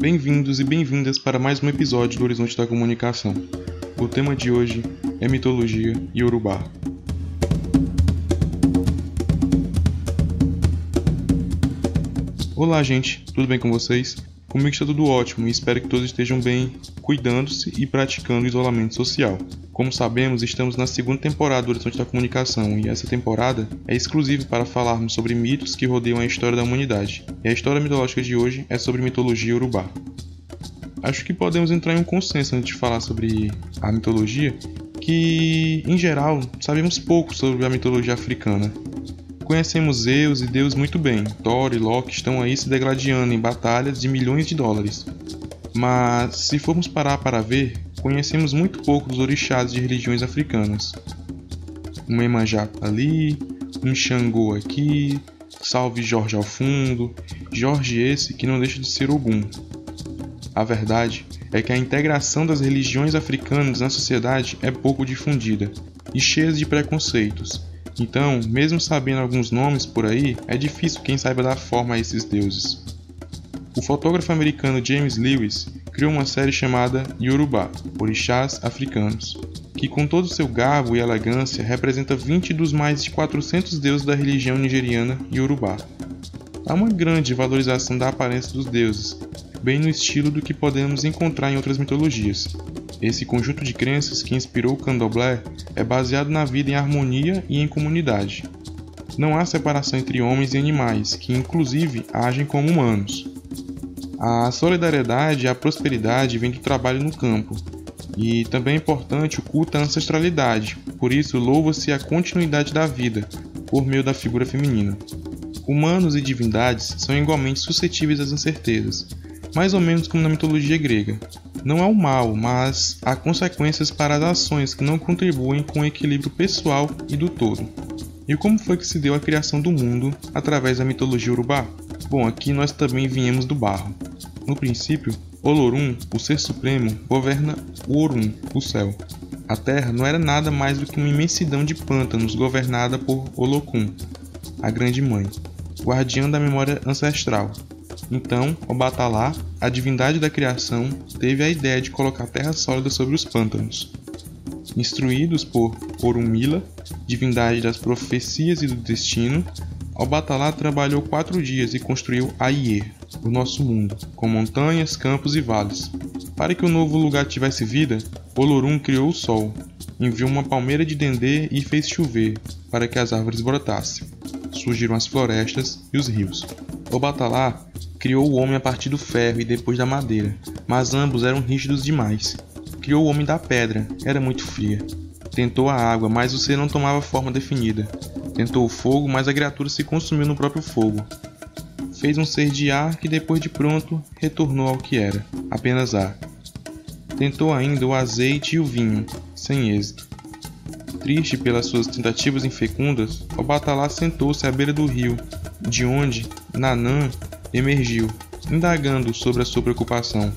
Bem-vindos e bem-vindas para mais um episódio do Horizonte da Comunicação. O tema de hoje é mitologia e urubá. Olá, gente, tudo bem com vocês? Comigo está tudo ótimo e espero que todos estejam bem, cuidando-se e praticando isolamento social. Como sabemos, estamos na segunda temporada do Horizonte da Comunicação e essa temporada é exclusiva para falarmos sobre mitos que rodeiam a história da humanidade. E a história mitológica de hoje é sobre mitologia urubá. Acho que podemos entrar em um consenso antes de falar sobre a mitologia, que, em geral, sabemos pouco sobre a mitologia africana. Conhecemos Zeus e Deus muito bem. Thor e Loki estão aí se degladiando em batalhas de milhões de dólares. Mas, se formos parar para ver, conhecemos muito pouco dos orixás de religiões africanas. Um Emanjá ali, um Xangô aqui, salve Jorge ao fundo, Jorge esse que não deixa de ser Ogum. A verdade é que a integração das religiões africanas na sociedade é pouco difundida e cheia de preconceitos, então, mesmo sabendo alguns nomes por aí, é difícil quem saiba dar forma a esses deuses. O fotógrafo americano James Lewis criou uma série chamada Yoruba, Orixás Africanos, que com todo seu garbo e elegância representa 20 dos mais de 400 deuses da religião nigeriana Yoruba. Há uma grande valorização da aparência dos deuses, bem no estilo do que podemos encontrar em outras mitologias, esse conjunto de crenças que inspirou o candomblé é baseado na vida em harmonia e em comunidade. Não há separação entre homens e animais, que inclusive agem como humanos. A solidariedade e a prosperidade vêm do trabalho no campo, e também é importante o culto à ancestralidade, por isso louva-se a continuidade da vida, por meio da figura feminina. Humanos e divindades são igualmente suscetíveis às incertezas, mais ou menos como na mitologia grega. Não há o mal, mas há consequências para as ações que não contribuem com o equilíbrio pessoal e do todo. E como foi que se deu a criação do mundo através da mitologia urubá? Bom, aqui nós também viemos do barro. No princípio, Olorum, o ser supremo, governa o o céu. A terra não era nada mais do que uma imensidão de pântanos governada por Olokun, a grande mãe, guardiã da memória ancestral, então, Obatalá, a divindade da criação, teve a ideia de colocar terra sólida sobre os pântanos. Instruídos por Orunmila, divindade das profecias e do destino, Obatalá trabalhou quatro dias e construiu Aier, o nosso mundo, com montanhas, campos e vales. Para que o novo lugar tivesse vida, Olorum criou o sol, enviou uma palmeira de dendê e fez chover, para que as árvores brotassem. Surgiram as florestas e os rios. Obatalá criou o homem a partir do ferro e depois da madeira, mas ambos eram rígidos demais. Criou o homem da pedra, era muito fria. Tentou a água, mas o ser não tomava forma definida. Tentou o fogo, mas a criatura se consumiu no próprio fogo. Fez um ser de ar que, depois de pronto, retornou ao que era, apenas ar. Tentou ainda o azeite e o vinho, sem êxito. Triste pelas suas tentativas infecundas, o Batalá sentou-se à beira do rio, de onde Nanã emergiu, indagando sobre a sua preocupação.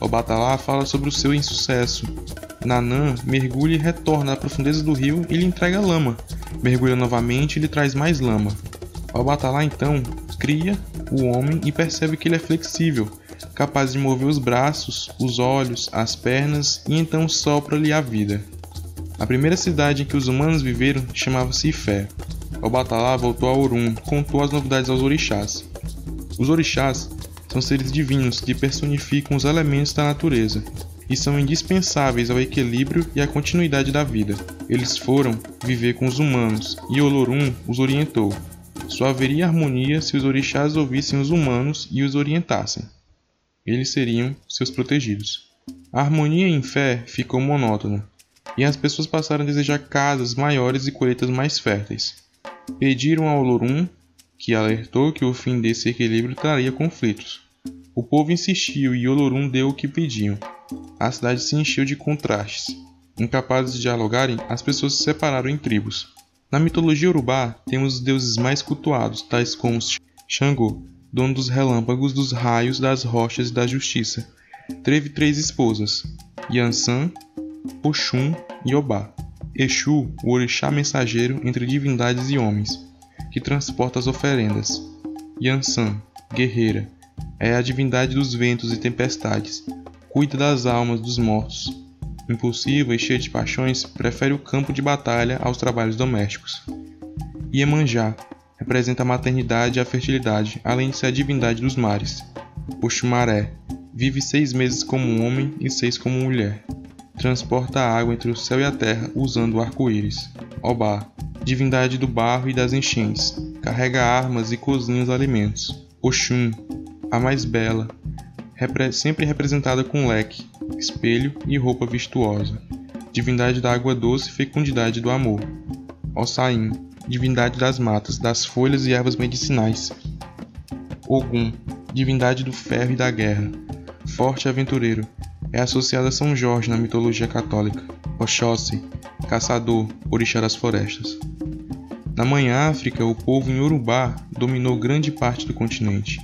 O Batalá fala sobre o seu insucesso. Nanã mergulha e retorna à profundeza do rio e lhe entrega lama. Mergulha novamente e lhe traz mais lama. O Batalá então cria o homem e percebe que ele é flexível, capaz de mover os braços, os olhos, as pernas e então sopra-lhe a vida. A primeira cidade em que os humanos viveram chamava-se Ifé. O Batalá voltou a Orum, contou as novidades aos orixás. Os orixás são seres divinos que personificam os elementos da natureza e são indispensáveis ao equilíbrio e à continuidade da vida. Eles foram viver com os humanos e Olorum os orientou. Só haveria harmonia se os orixás ouvissem os humanos e os orientassem. Eles seriam seus protegidos. A harmonia em fé ficou monótona, e as pessoas passaram a desejar casas maiores e colheitas mais férteis. Pediram ao Olorum que alertou que o fim desse equilíbrio traria conflitos. O povo insistiu e Olorum deu o que pediam. A cidade se encheu de contrastes. Incapazes de dialogarem, as pessoas se separaram em tribos. Na mitologia urubá, temos os deuses mais cultuados, tais como Xangô, dono dos relâmpagos, dos raios, das rochas e da justiça. Teve três esposas, Yansan, Oxum e Obá. Exu, o orixá mensageiro entre divindades e homens que transporta as oferendas. Yansan, guerreira. É a divindade dos ventos e tempestades, cuida das almas dos mortos. Impulsiva e cheia de paixões, prefere o campo de batalha aos trabalhos domésticos. Iemanjá representa a maternidade e a fertilidade, além de ser a divindade dos mares. Oxumaré vive seis meses como homem e seis como mulher. Transporta a água entre o céu e a terra usando o arco-íris. Obá, divindade do barro e das enchentes, carrega armas e cozinha os alimentos. Oxum, a mais bela, sempre representada com leque, espelho e roupa vistuosa. Divindade da água doce e fecundidade do amor. Ossain, divindade das matas, das folhas e ervas medicinais. Ogum, divindade do ferro e da guerra. Forte aventureiro, é associado a São Jorge na mitologia católica. Oxóssi, caçador, orixá das florestas. Na Mãe África, o povo Yorubá dominou grande parte do continente.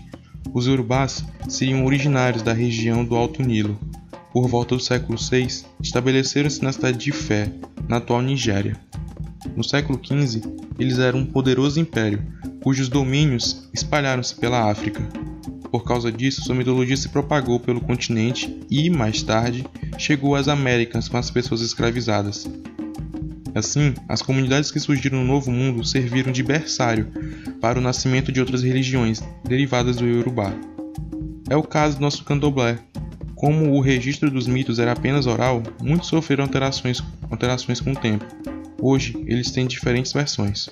Os Yorubás seriam originários da região do Alto Nilo. Por volta do século VI, estabeleceram-se na cidade de Fé, na atual Nigéria. No século XV, eles eram um poderoso império, cujos domínios espalharam-se pela África. Por causa disso, sua mitologia se propagou pelo continente e, mais tarde, chegou às Américas com as pessoas escravizadas. Assim, as comunidades que surgiram no Novo Mundo serviram de berçário para o nascimento de outras religiões derivadas do Yorubá. É o caso do nosso candomblé. Como o registro dos mitos era apenas oral, muitos sofreram alterações, alterações com o tempo. Hoje, eles têm diferentes versões.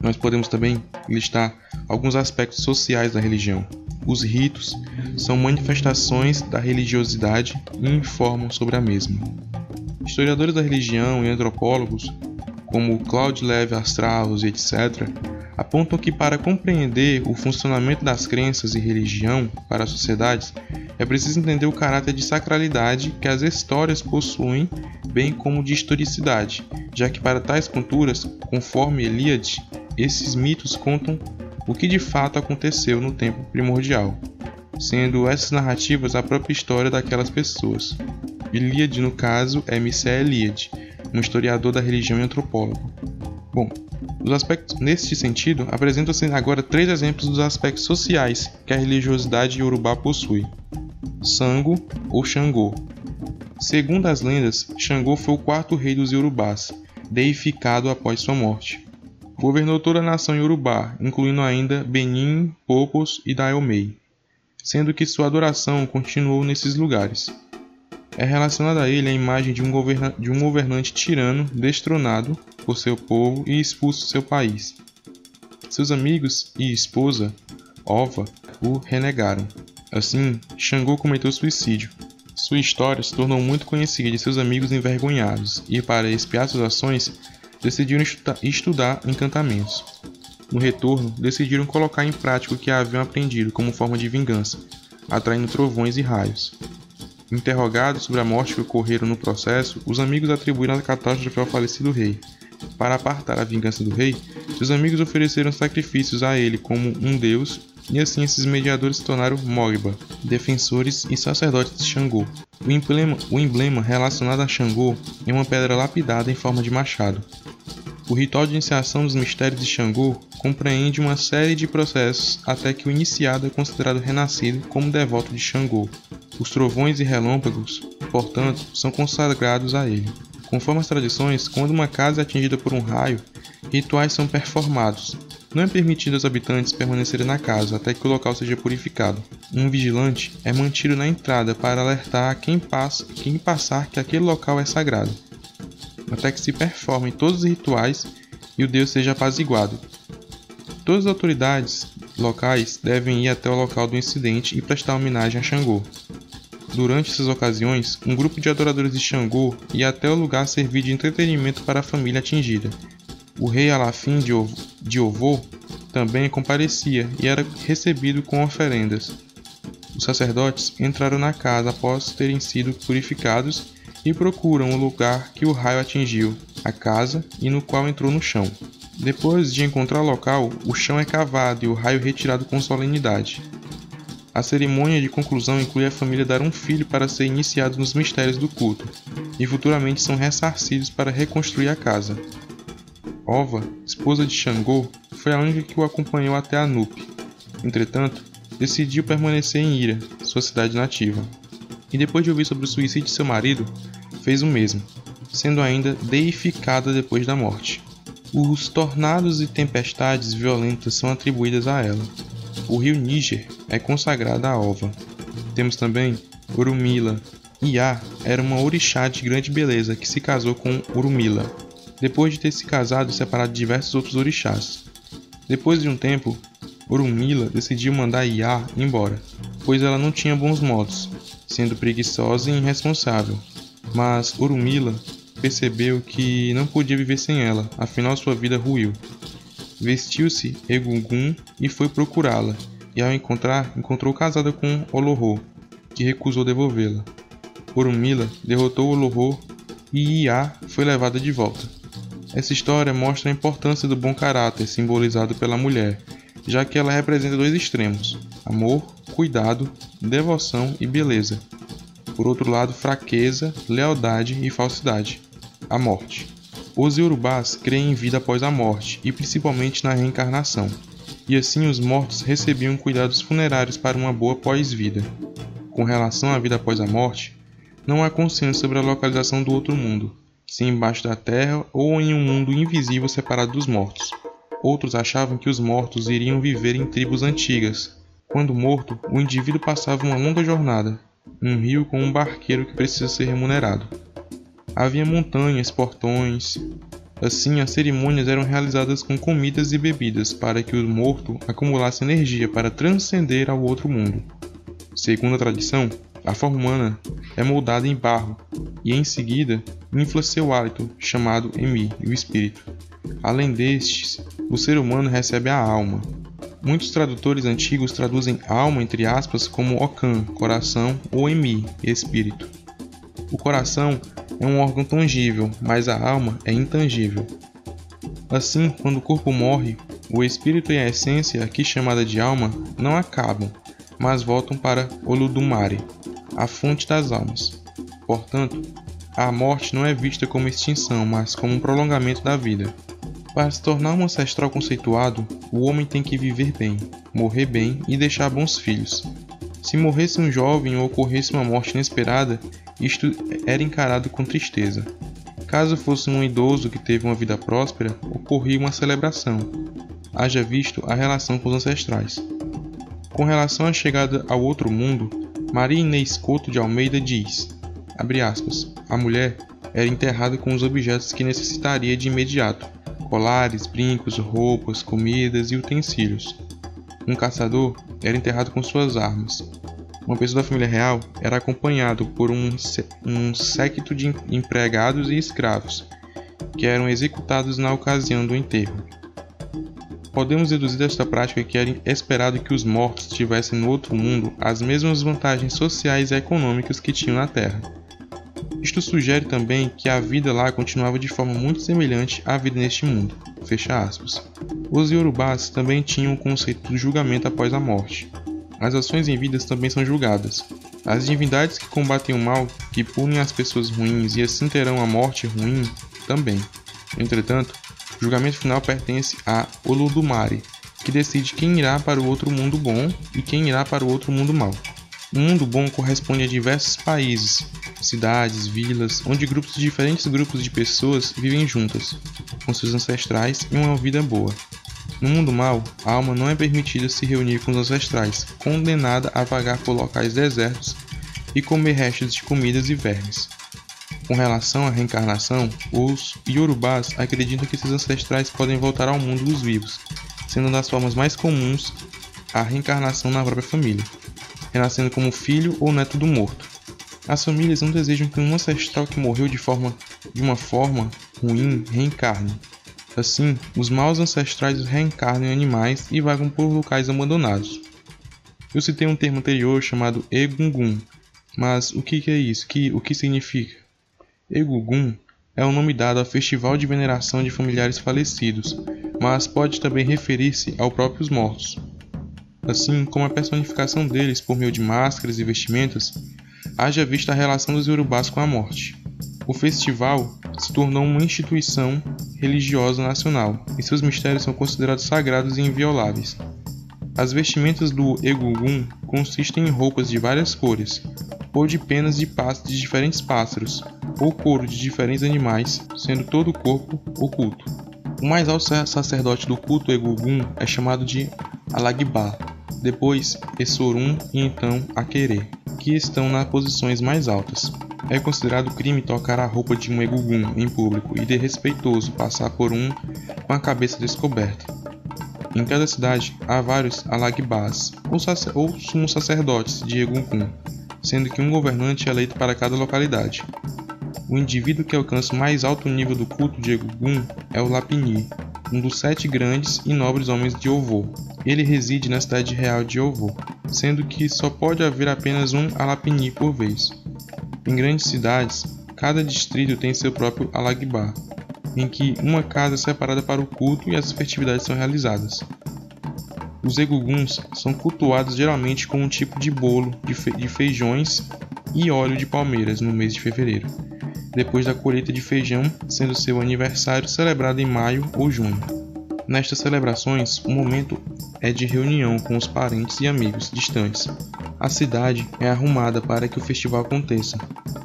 Nós podemos também listar alguns aspectos sociais da religião. Os ritos são manifestações da religiosidade e informam sobre a mesma. Historiadores da religião e antropólogos, como Claude Levi-Strauss e etc., apontam que para compreender o funcionamento das crenças e religião para as sociedades, é preciso entender o caráter de sacralidade que as histórias possuem, bem como de historicidade, já que para tais culturas, conforme Eliade, esses mitos contam o que de fato aconteceu no tempo primordial, sendo essas narrativas a própria história daquelas pessoas. Ilíade, no caso, é Mircea Eliade, um historiador da religião e antropólogo. Bom, os aspectos neste sentido, apresentam-se agora três exemplos dos aspectos sociais que a religiosidade iorubá possui. Sango ou Xangô. Segundo as lendas, Xangô foi o quarto rei dos iorubás, deificado após sua morte. Governou toda a nação iorubá, incluindo ainda Benin, Popos e Dahomey, sendo que sua adoração continuou nesses lugares. É relacionada a ele a imagem de um, governa de um governante tirano destronado por seu povo e expulso do seu país. Seus amigos e esposa, Ova, o renegaram. Assim, Xangô cometeu suicídio. Sua história se tornou muito conhecida de seus amigos envergonhados, e para expiar suas ações, decidiram estudar encantamentos. No retorno, decidiram colocar em prática o que haviam aprendido como forma de vingança, atraindo trovões e raios. Interrogados sobre a morte que ocorreram no processo, os amigos atribuíram a catástrofe ao falecido rei. Para apartar a vingança do rei, seus amigos ofereceram sacrifícios a ele como um deus, e assim esses mediadores se tornaram Mogba, defensores e sacerdotes de Xangô. O emblema, o emblema relacionado a Xangô é uma pedra lapidada em forma de machado. O ritual de iniciação dos mistérios de Xangô compreende uma série de processos até que o iniciado é considerado renascido como devoto de Xangô. Os trovões e relâmpagos, portanto, são consagrados a ele. Conforme as tradições, quando uma casa é atingida por um raio, rituais são performados. Não é permitido aos habitantes permanecerem na casa até que o local seja purificado. Um vigilante é mantido na entrada para alertar quem, passa, quem passar que aquele local é sagrado, até que se performem todos os rituais e o deus seja apaziguado. Todas as autoridades locais devem ir até o local do incidente e prestar homenagem a Xangô. Durante essas ocasiões, um grupo de adoradores de Xangô ia até o lugar servir de entretenimento para a família atingida. O rei Alafim de Ovô também comparecia e era recebido com oferendas. Os sacerdotes entraram na casa após terem sido purificados e procuram o lugar que o raio atingiu, a casa, e no qual entrou no chão. Depois de encontrar o local, o chão é cavado e o raio retirado com solenidade. A cerimônia de conclusão inclui a família dar um filho para ser iniciado nos mistérios do culto, e futuramente são ressarcidos para reconstruir a casa. Ova, esposa de Xangô, foi a única que o acompanhou até Anup. Entretanto, decidiu permanecer em Ira, sua cidade nativa. E depois de ouvir sobre o suicídio de seu marido, fez o mesmo, sendo ainda deificada depois da morte. Os tornados e tempestades violentas são atribuídas a ela. O rio Níger é consagrado a Ova. Temos também Urumila. Iá era uma orixá de grande beleza que se casou com Urumila, depois de ter se casado e separado de diversos outros orixás. Depois de um tempo, Urumila decidiu mandar Iá embora, pois ela não tinha bons modos, sendo preguiçosa e irresponsável. Mas Urumila percebeu que não podia viver sem ela, afinal sua vida ruiu. Vestiu-se Egungun e foi procurá-la, e ao encontrar, encontrou casada com Olohô, que recusou devolvê-la. Urumila derrotou Olohô e Iá foi levada de volta. Essa história mostra a importância do bom caráter simbolizado pela mulher, já que ela representa dois extremos: amor, cuidado, devoção e beleza. Por outro lado, fraqueza, lealdade e falsidade a morte. Os iorubás creem em vida após a morte e principalmente na reencarnação, e assim os mortos recebiam cuidados funerários para uma boa pós-vida. Com relação à vida após a morte, não há consenso sobre a localização do outro mundo, se embaixo da terra ou em um mundo invisível separado dos mortos. Outros achavam que os mortos iriam viver em tribos antigas. Quando morto, o indivíduo passava uma longa jornada, um rio com um barqueiro que precisa ser remunerado. Havia montanhas, portões. Assim, as cerimônias eram realizadas com comidas e bebidas para que o morto acumulasse energia para transcender ao outro mundo. Segundo a tradição, a forma humana é moldada em barro e em seguida infla seu hálito, chamado Emi, o espírito. Além destes, o ser humano recebe a alma. Muitos tradutores antigos traduzem alma entre aspas como Okan, coração, ou Emi, espírito. O coração é um órgão tangível, mas a alma é intangível. Assim, quando o corpo morre, o espírito e a essência, aqui chamada de alma, não acabam, mas voltam para Oludumare, a fonte das almas. Portanto, a morte não é vista como extinção, mas como um prolongamento da vida. Para se tornar um ancestral conceituado, o homem tem que viver bem, morrer bem e deixar bons filhos. Se morresse um jovem ou ocorresse uma morte inesperada, isto era encarado com tristeza. Caso fosse um idoso que teve uma vida próspera, ocorria uma celebração, haja visto a relação com os ancestrais. Com relação à chegada ao outro mundo, Maria Inês Couto de Almeida diz, aspas, a mulher era enterrada com os objetos que necessitaria de imediato, colares, brincos, roupas, comidas e utensílios. Um caçador era enterrado com suas armas, uma pessoa da família real era acompanhado por um, um séquito de empregados e escravos, que eram executados na ocasião do enterro. Podemos deduzir desta prática que era esperado que os mortos tivessem no outro mundo as mesmas vantagens sociais e econômicas que tinham na Terra. Isto sugere também que a vida lá continuava de forma muito semelhante à vida neste mundo. Fecha aspas. Os Yorubás também tinham o conceito do julgamento após a morte. As ações em vidas também são julgadas. As divindades que combatem o mal, que punem as pessoas ruins e assim terão a morte ruim, também. Entretanto, o julgamento final pertence a Olodumare, que decide quem irá para o outro mundo bom e quem irá para o outro mundo mau. O mundo bom corresponde a diversos países, cidades, vilas, onde grupos de diferentes grupos de pessoas vivem juntas, com seus ancestrais em uma vida boa. No mundo mal, a alma não é permitida se reunir com os ancestrais, condenada a vagar por locais desertos e comer restos de comidas e vermes. Com relação à reencarnação, os Yorubás acreditam que seus ancestrais podem voltar ao mundo dos vivos, sendo das formas mais comuns a reencarnação na própria família, renascendo como filho ou neto do morto. As famílias não desejam que um ancestral que morreu de, forma, de uma forma ruim reencarne, Assim, os maus ancestrais reencarnam em animais e vagam por locais abandonados. Eu citei um termo anterior chamado Egungun, mas o que é isso? Que, o que significa? Egungun é o nome dado ao festival de veneração de familiares falecidos, mas pode também referir-se aos próprios mortos. Assim como a personificação deles por meio de máscaras e vestimentas, haja vista a relação dos urubás com a morte. O festival se tornou uma instituição religiosa nacional e seus mistérios são considerados sagrados e invioláveis. As vestimentas do Egungun consistem em roupas de várias cores, ou de penas de pasto de diferentes pássaros, ou couro de diferentes animais, sendo todo o corpo oculto. O mais alto sacerdote do culto Egungun é chamado de Alagba, depois Essorum e então Akere, que estão nas posições mais altas. É considerado crime tocar a roupa de um Egungun em público e desrespeitoso passar por um com a cabeça descoberta. Em cada cidade há vários Alagbas, ou, sacer ou sumos sacerdotes de Egungun, sendo que um governante é eleito para cada localidade. O indivíduo que alcança o mais alto nível do culto de Egungun é o Lapini, um dos sete grandes e nobres homens de Ovo. Ele reside na cidade real de Ovo, sendo que só pode haver apenas um Alapini por vez. Em grandes cidades, cada distrito tem seu próprio Alagbar, em que uma casa é separada para o culto e as festividades são realizadas. Os eguguns são cultuados geralmente com um tipo de bolo de feijões e óleo de palmeiras no mês de fevereiro depois da colheita de feijão, sendo seu aniversário celebrado em maio ou junho. Nestas celebrações, o momento é de reunião com os parentes e amigos distantes. A cidade é arrumada para que o festival aconteça.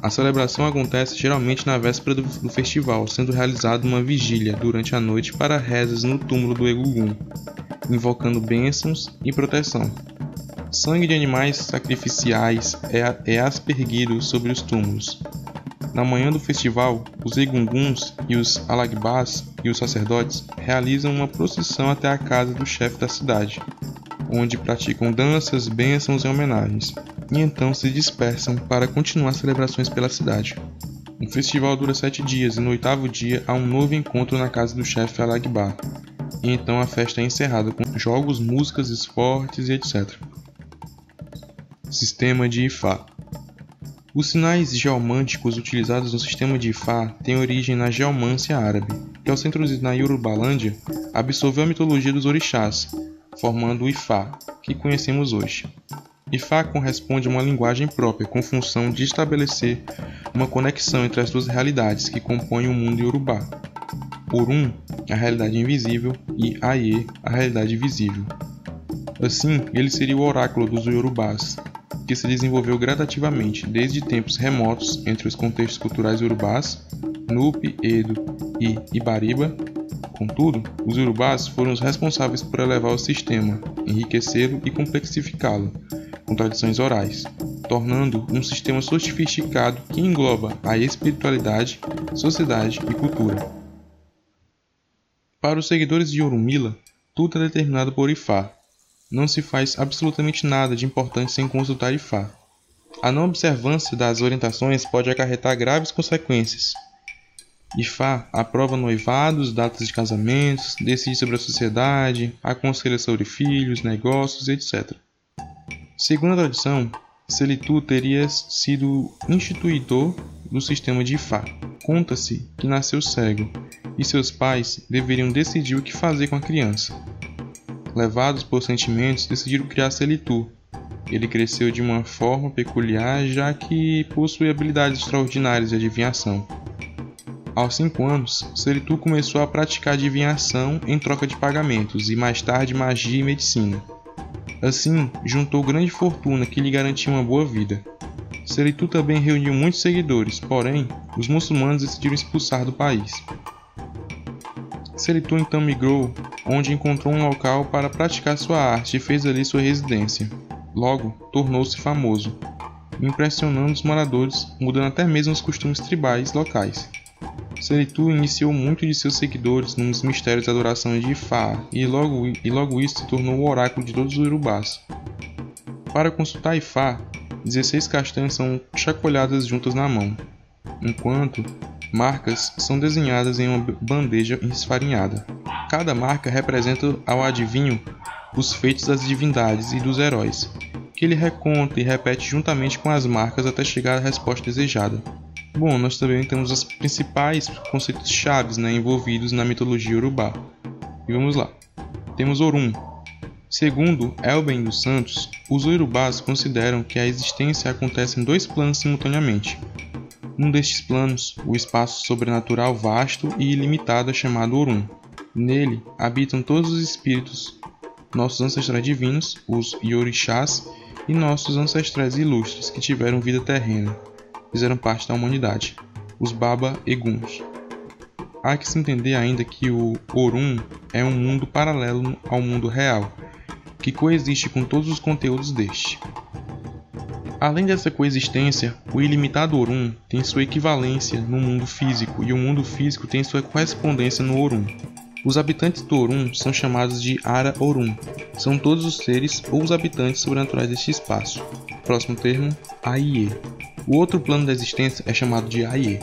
A celebração acontece geralmente na véspera do, festival, sendo realizada uma vigília durante a noite para rezas no túmulo do Egugum, invocando bênçãos e proteção. Sangue de animais sacrificiais é, é aspergido sobre os túmulos. Na manhã do festival, os egunguns e os alagbás e os sacerdotes realizam uma procissão até a casa do chefe da cidade, onde praticam danças, bênçãos e homenagens, e então se dispersam para continuar as celebrações pela cidade. O festival dura sete dias e no oitavo dia há um novo encontro na casa do chefe Alagbá, e então a festa é encerrada com jogos, músicas, esportes e etc. Sistema de Ifá os sinais geomânticos utilizados no sistema de Ifá têm origem na geomância árabe, que ao ser introduzida na Yorubalândia, absorveu a mitologia dos orixás, formando o Ifá, que conhecemos hoje. Ifá corresponde a uma linguagem própria com função de estabelecer uma conexão entre as duas realidades que compõem o mundo Yorubá. Orum, a realidade invisível, e Aie, a realidade visível. Assim, ele seria o oráculo dos Yorubás, que se desenvolveu gradativamente desde tempos remotos entre os contextos culturais urubás, Nupe, Edo e Ibariba. Contudo, os urubás foram os responsáveis por elevar o sistema, enriquecê-lo e complexificá-lo, com tradições orais, tornando um sistema sofisticado que engloba a espiritualidade, sociedade e cultura. Para os seguidores de Orumila, tudo é determinado por Ifá, não se faz absolutamente nada de importante sem consultar Ifá. A não observância das orientações pode acarretar graves consequências. Ifá aprova noivados, datas de casamentos, decide sobre a sociedade, aconselha sobre filhos, negócios, etc. Segundo a tradição, Selitu teria sido instituidor do sistema de Ifá. Conta-se que nasceu cego e seus pais deveriam decidir o que fazer com a criança levados por sentimentos, decidiram criar Selitu. Ele cresceu de uma forma peculiar, já que possui habilidades extraordinárias de adivinhação. Aos 5 anos, Selitu começou a praticar adivinhação em troca de pagamentos e mais tarde magia e medicina. Assim, juntou grande fortuna que lhe garantia uma boa vida. Selitu também reuniu muitos seguidores, porém, os muçulmanos decidiram expulsar do país. Selitu então migrou onde encontrou um local para praticar sua arte e fez ali sua residência. Logo, tornou-se famoso, impressionando os moradores, mudando até mesmo os costumes tribais locais. Seritu iniciou muito de seus seguidores nos mistérios da adoração de Ifá e logo, e logo isso se tornou o oráculo de todos os urubás. Para consultar Ifá, 16 castanhas são chacoalhadas juntas na mão, enquanto marcas são desenhadas em uma bandeja esfarinhada. Cada marca representa ao adivinho os feitos das divindades e dos heróis, que ele reconta e repete juntamente com as marcas até chegar à resposta desejada. Bom, nós também temos os principais conceitos chaves né, envolvidos na mitologia urubá. E vamos lá. Temos Orum. Segundo Elben dos Santos, os urubás consideram que a existência acontece em dois planos simultaneamente. Um destes planos, o espaço sobrenatural vasto e ilimitado é chamado Orum. Nele habitam todos os espíritos nossos ancestrais divinos, os Yorishás, e nossos ancestrais ilustres que tiveram vida terrena, fizeram parte da humanidade, os Baba Eguns. Há que se entender ainda que o Orum é um mundo paralelo ao mundo real, que coexiste com todos os conteúdos deste. Além dessa coexistência, o ilimitado Orum tem sua equivalência no mundo físico e o mundo físico tem sua correspondência no Orum. Os habitantes do Orum são chamados de Ara Orum. São todos os seres ou os habitantes sobrenaturais deste espaço. Próximo termo, Aie. O outro plano da existência é chamado de Aie.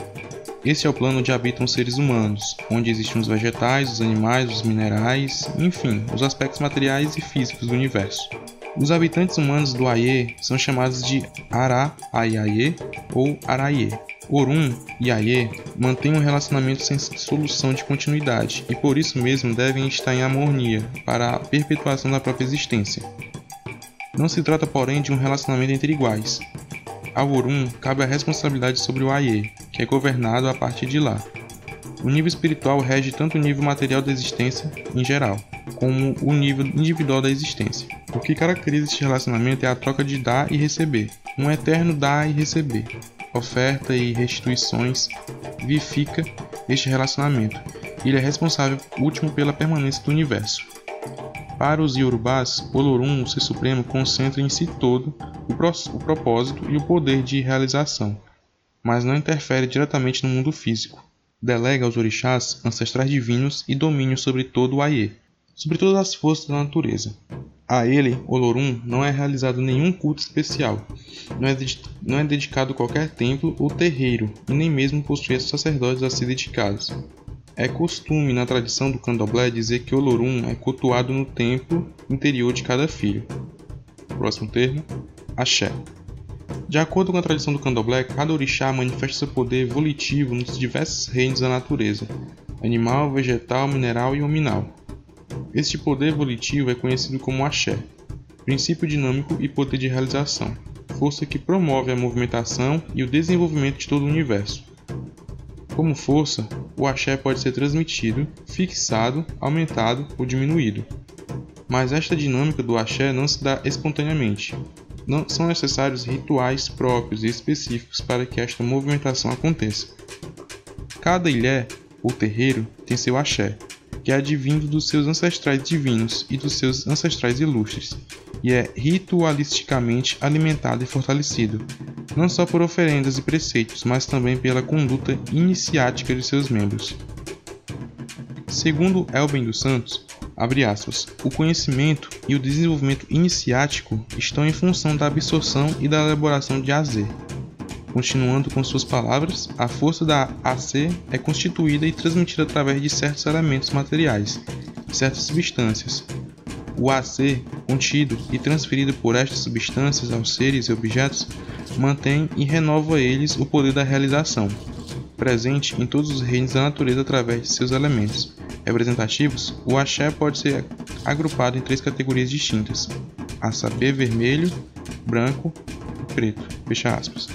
Esse é o plano onde habitam os seres humanos, onde existem os vegetais, os animais, os minerais, enfim, os aspectos materiais e físicos do universo. Os habitantes humanos do Aie são chamados de Ara-Aiaie ou Araie. Orum e Aie mantêm um relacionamento sem solução de continuidade e por isso mesmo devem estar em harmonia para a perpetuação da própria existência. Não se trata, porém, de um relacionamento entre iguais. Ao Orum cabe a responsabilidade sobre o Aie, que é governado a partir de lá. O nível espiritual rege tanto o nível material da existência, em geral, como o nível individual da existência. O que caracteriza este relacionamento é a troca de dar e receber, um eterno dar e receber. Oferta e restituições vivifica este relacionamento. Ele é responsável último pela permanência do universo. Para os Yorubás, Olorum, o Ser Supremo, concentra em si todo o, o propósito e o poder de realização, mas não interfere diretamente no mundo físico. Delega aos orixás ancestrais divinos e domínio sobre todo o Aie, sobre todas as forças da natureza. A ele, Olorum, não é realizado nenhum culto especial, não é, não é dedicado qualquer templo ou terreiro, e nem mesmo possui sacerdotes a se dedicados. É costume na tradição do candomblé dizer que Olorum é cultuado no templo interior de cada filho. Próximo termo, Axé. De acordo com a tradição do candomblé, cada orixá manifesta seu poder volitivo nos diversos reinos da natureza, animal, vegetal, mineral e hominal. Este poder volitivo é conhecido como axé, princípio dinâmico e poder de realização, força que promove a movimentação e o desenvolvimento de todo o universo. Como força, o axé pode ser transmitido, fixado, aumentado ou diminuído. Mas esta dinâmica do axé não se dá espontaneamente. Não são necessários rituais próprios e específicos para que esta movimentação aconteça. Cada ilé, ou terreiro, tem seu axé, que é advindo dos seus ancestrais divinos e dos seus ancestrais ilustres, e é ritualisticamente alimentado e fortalecido, não só por oferendas e preceitos, mas também pela conduta iniciática de seus membros. Segundo Elben dos Santos, aspas, o conhecimento e o desenvolvimento iniciático estão em função da absorção e da elaboração de azer, Continuando com suas palavras, a força da AC é constituída e transmitida através de certos elementos materiais, certas substâncias. O AC, contido e transferido por estas substâncias aos seres e objetos, mantém e renova eles o poder da realização, presente em todos os reinos da natureza através de seus elementos. Representativos, o axé pode ser agrupado em três categorias distintas: a saber vermelho, branco e preto. Fecha aspas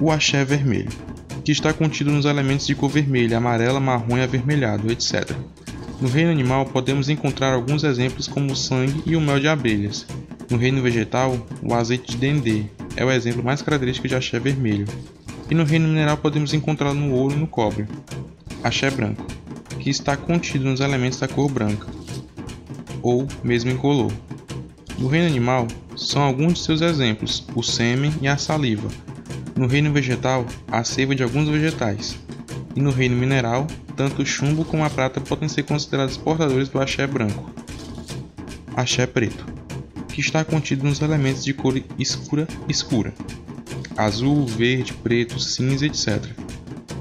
o axé vermelho, que está contido nos elementos de cor vermelha, amarela, marrom e avermelhado, etc. No reino animal, podemos encontrar alguns exemplos como o sangue e o mel de abelhas. No reino vegetal, o azeite de dendê é o exemplo mais característico de axé vermelho. E no reino mineral, podemos encontrá-lo no ouro e no cobre. Axé branco, que está contido nos elementos da cor branca, ou mesmo incolor. No reino animal, são alguns de seus exemplos, o sêmen e a saliva, no reino vegetal, a seiva de alguns vegetais. E no reino mineral, tanto o chumbo como a prata podem ser considerados portadores do axé branco. Axé preto, que está contido nos elementos de cor escura escura, azul, verde, preto, cinza, etc.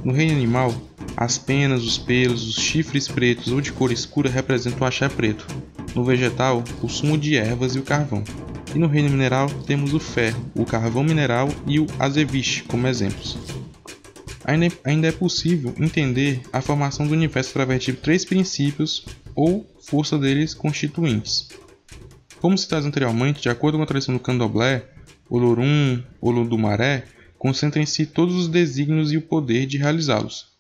No reino animal, as penas, os pelos, os chifres pretos ou de cor escura representam o axé preto. No vegetal, o sumo de ervas e o carvão. E no reino mineral temos o ferro, o carvão mineral e o azeviche como exemplos. Ainda, ainda é possível entender a formação do universo através de três princípios ou força deles constituintes. Como citado anteriormente, de acordo com a tradição do candomblé, Olorum, Olodumare concentra em si todos os desígnios e o poder de realizá-los.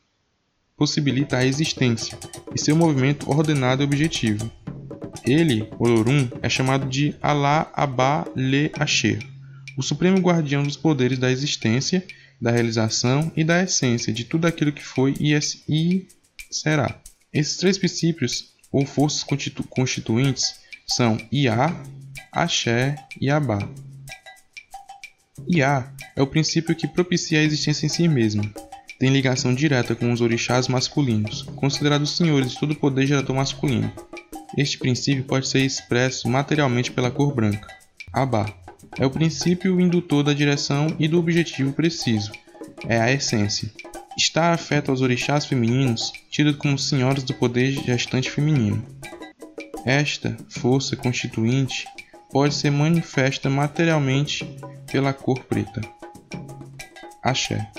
Possibilita a existência e seu movimento ordenado e objetivo. Ele, Olorum, é chamado de Alá Abá Le Asher, o supremo guardião dos poderes da existência, da realização e da essência de tudo aquilo que foi e, e será. Esses três princípios, ou forças constitu constituintes, são Iá, Axé e Abá. Iá é o princípio que propicia a existência em si mesmo. Tem ligação direta com os orixás masculinos, considerados senhores de todo o poder gerador masculino. Este princípio pode ser expresso materialmente pela cor branca. Abá é o princípio indutor da direção e do objetivo preciso. É a essência. Está afeto aos orixás femininos, tidos como senhoras do poder gestante feminino. Esta força constituinte pode ser manifesta materialmente pela cor preta. Axé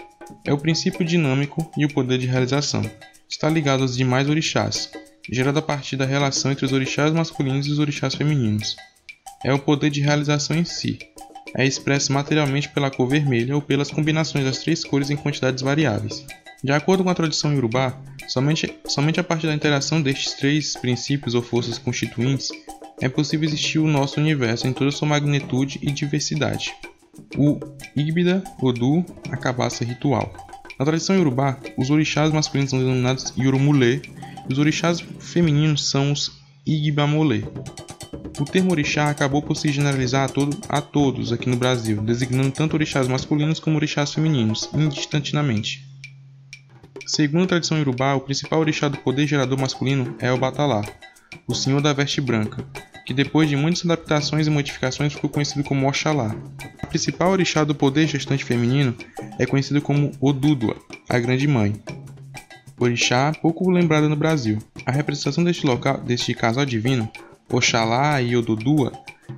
é o princípio dinâmico e o poder de realização. Está ligado aos demais orixás, gerado a partir da relação entre os orixás masculinos e os orixás femininos. É o poder de realização em si. É expresso materialmente pela cor vermelha ou pelas combinações das três cores em quantidades variáveis. De acordo com a tradição iorubá, somente, somente a partir da interação destes três princípios ou forças constituintes é possível existir o nosso universo em toda sua magnitude e diversidade o Igbida Odu, a cabaça ritual. Na tradição iorubá, os orixás masculinos são denominados Yorumulé e os orixás femininos são os Igbamolé. O termo orixá acabou por se generalizar a, todo, a, todos aqui no Brasil, designando tanto orixás masculinos como orixás femininos, indistintamente. Segundo a tradição iorubá, o principal orixá do poder gerador masculino é o Batalá, o senhor da veste branca, que depois de muitas adaptações e modificações ficou conhecido como Oxalá. A principal orixá do poder gestante feminino é conhecido como Odúdua, a Grande Mãe. Orixá pouco lembrada no Brasil. A representação deste, local, deste casal divino, Oxalá e Odudua,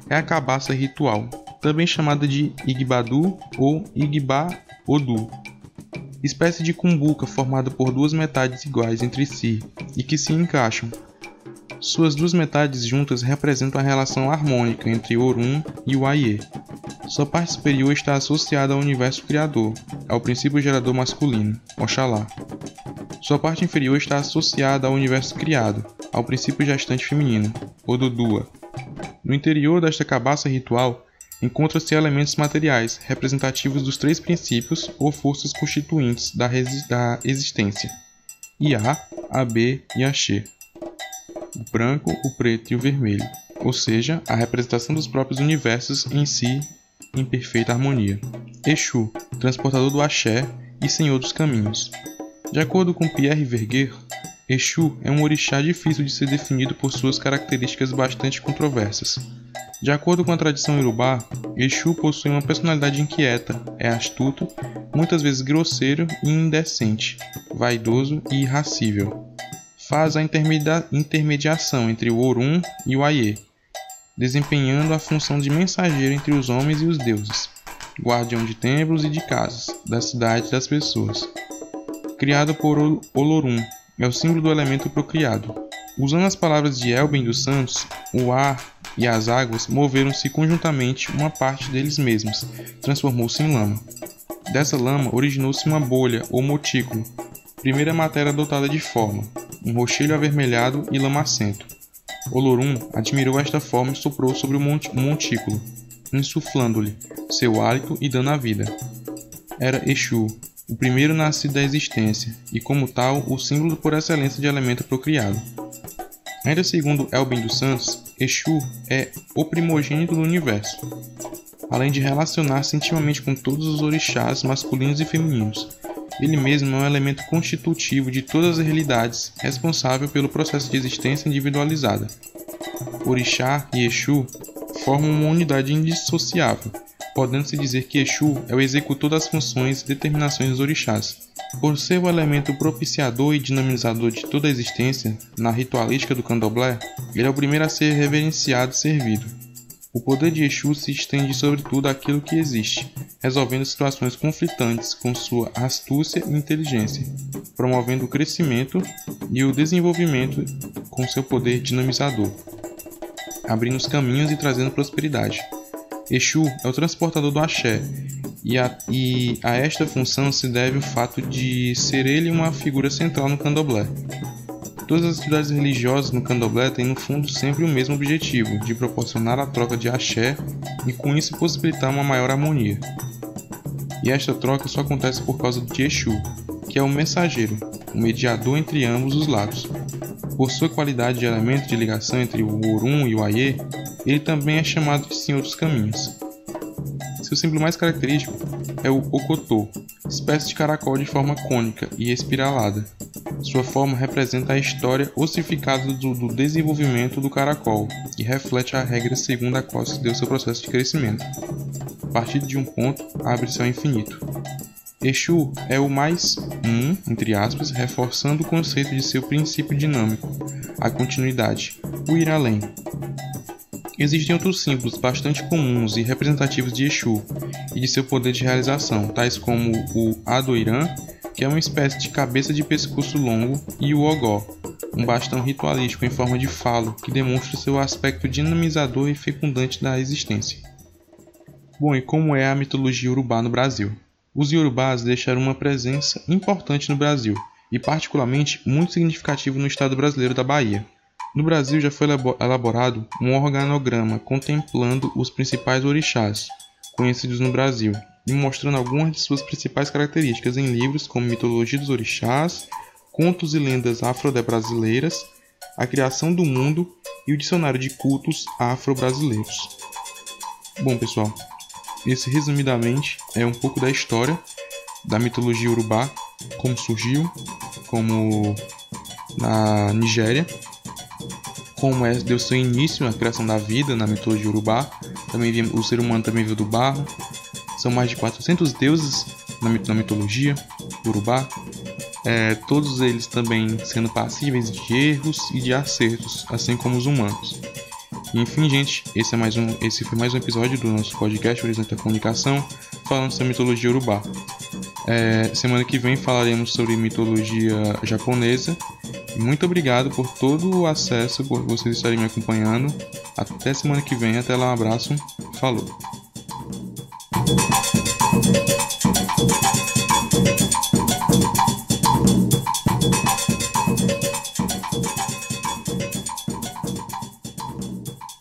é a cabaça ritual, também chamada de Igbadu ou Igba Odu, espécie de cumbuca formada por duas metades iguais entre si e que se encaixam, suas duas metades juntas representam a relação harmônica entre Orun e o Aie. Sua parte superior está associada ao universo criador, ao princípio gerador masculino, Oxalá. Sua parte inferior está associada ao universo criado, ao princípio gestante feminino, Odudua. No interior desta cabaça ritual, encontram-se elementos materiais representativos dos três princípios ou forças constituintes da, da existência: Iá, AB e Axê o branco, o preto e o vermelho, ou seja, a representação dos próprios universos em si em perfeita harmonia. Exu, transportador do axé e senhor dos caminhos. De acordo com Pierre Verger, Exu é um orixá difícil de ser definido por suas características bastante controversas. De acordo com a tradição urubá, Exu possui uma personalidade inquieta, é astuto, muitas vezes grosseiro e indecente, vaidoso e irracível faz a intermediação entre o Orun e o Aie, desempenhando a função de mensageiro entre os homens e os deuses, guardião de templos e de casas, da cidade e das pessoas. Criado por Olorum, é o símbolo do elemento procriado. Usando as palavras de Elben dos Santos, o ar e as águas moveram-se conjuntamente, uma parte deles mesmos transformou-se em lama. Dessa lama originou-se uma bolha ou motículo, primeira matéria dotada de forma, um roxilho avermelhado e lamacento. Olorum admirou esta forma e soprou sobre o montículo, insuflando-lhe seu hálito e dando a vida. Era Exu, o primeiro nascido da existência, e como tal, o símbolo por excelência de elemento procriado. Ainda segundo Elben dos Santos, Exu é o primogênito do universo, além de relacionar-se intimamente com todos os orixás masculinos e femininos, ele mesmo é um elemento constitutivo de todas as realidades, responsável pelo processo de existência individualizada. Orixá e Exu formam uma unidade indissociável, podendo-se dizer que Exu é o executor das funções e determinações dos orixás. Por ser o elemento propiciador e dinamizador de toda a existência, na ritualística do candomblé, ele é o primeiro a ser reverenciado e servido. O poder de Exu se estende sobretudo àquilo que existe, resolvendo situações conflitantes com sua astúcia e inteligência, promovendo o crescimento e o desenvolvimento com seu poder dinamizador, abrindo os caminhos e trazendo prosperidade. Exu é o transportador do axé, e a, e a esta função se deve o fato de ser ele uma figura central no candomblé. Todas as atividades religiosas no candomblé têm no fundo sempre o mesmo objetivo, de proporcionar a troca de axé e com isso possibilitar uma maior harmonia. E esta troca só acontece por causa de Exu, que é o mensageiro, o mediador entre ambos os lados. Por sua qualidade de elemento de ligação entre o Orum e o Aie, ele também é chamado de Senhor dos Caminhos. Seu símbolo mais característico é o Okotô, espécie de caracol de forma cônica e espiralada. Sua forma representa a história ossificada do, do desenvolvimento do caracol e reflete a regra segundo a qual se deu seu processo de crescimento. A partir de um ponto, abre-se ao infinito. Exu é o mais um, entre aspas, reforçando o conceito de seu princípio dinâmico, a continuidade, o ir além, Existem outros símbolos bastante comuns e representativos de Exu e de seu poder de realização, tais como o Adoirã, que é uma espécie de cabeça de pescoço longo, e o Ogó, um bastão ritualístico em forma de falo que demonstra seu aspecto dinamizador e fecundante da existência. Bom, e como é a mitologia urubá no Brasil? Os iorubás deixaram uma presença importante no Brasil, e particularmente muito significativo no estado brasileiro da Bahia. No Brasil já foi elaborado um organograma contemplando os principais orixás conhecidos no Brasil e mostrando algumas de suas principais características em livros como Mitologia dos Orixás, Contos e Lendas Afro-Brasileiras, A Criação do Mundo e o Dicionário de Cultos Afro-Brasileiros. Bom, pessoal, esse resumidamente é um pouco da história da mitologia urubá, como surgiu, como na Nigéria como é, deu seu início na criação da vida na mitologia urubá. Também o ser humano também veio do barro. São mais de 400 deuses na, na mitologia urubá. É, todos eles também sendo passíveis de erros e de acertos, assim como os humanos. Enfim, gente, esse, é mais um, esse foi mais um episódio do nosso podcast Horizonte da Comunicação, falando sobre mitologia urubá. É, semana que vem falaremos sobre mitologia japonesa muito obrigado por todo o acesso, por vocês estarem me acompanhando. Até semana que vem, até lá, um abraço, falou.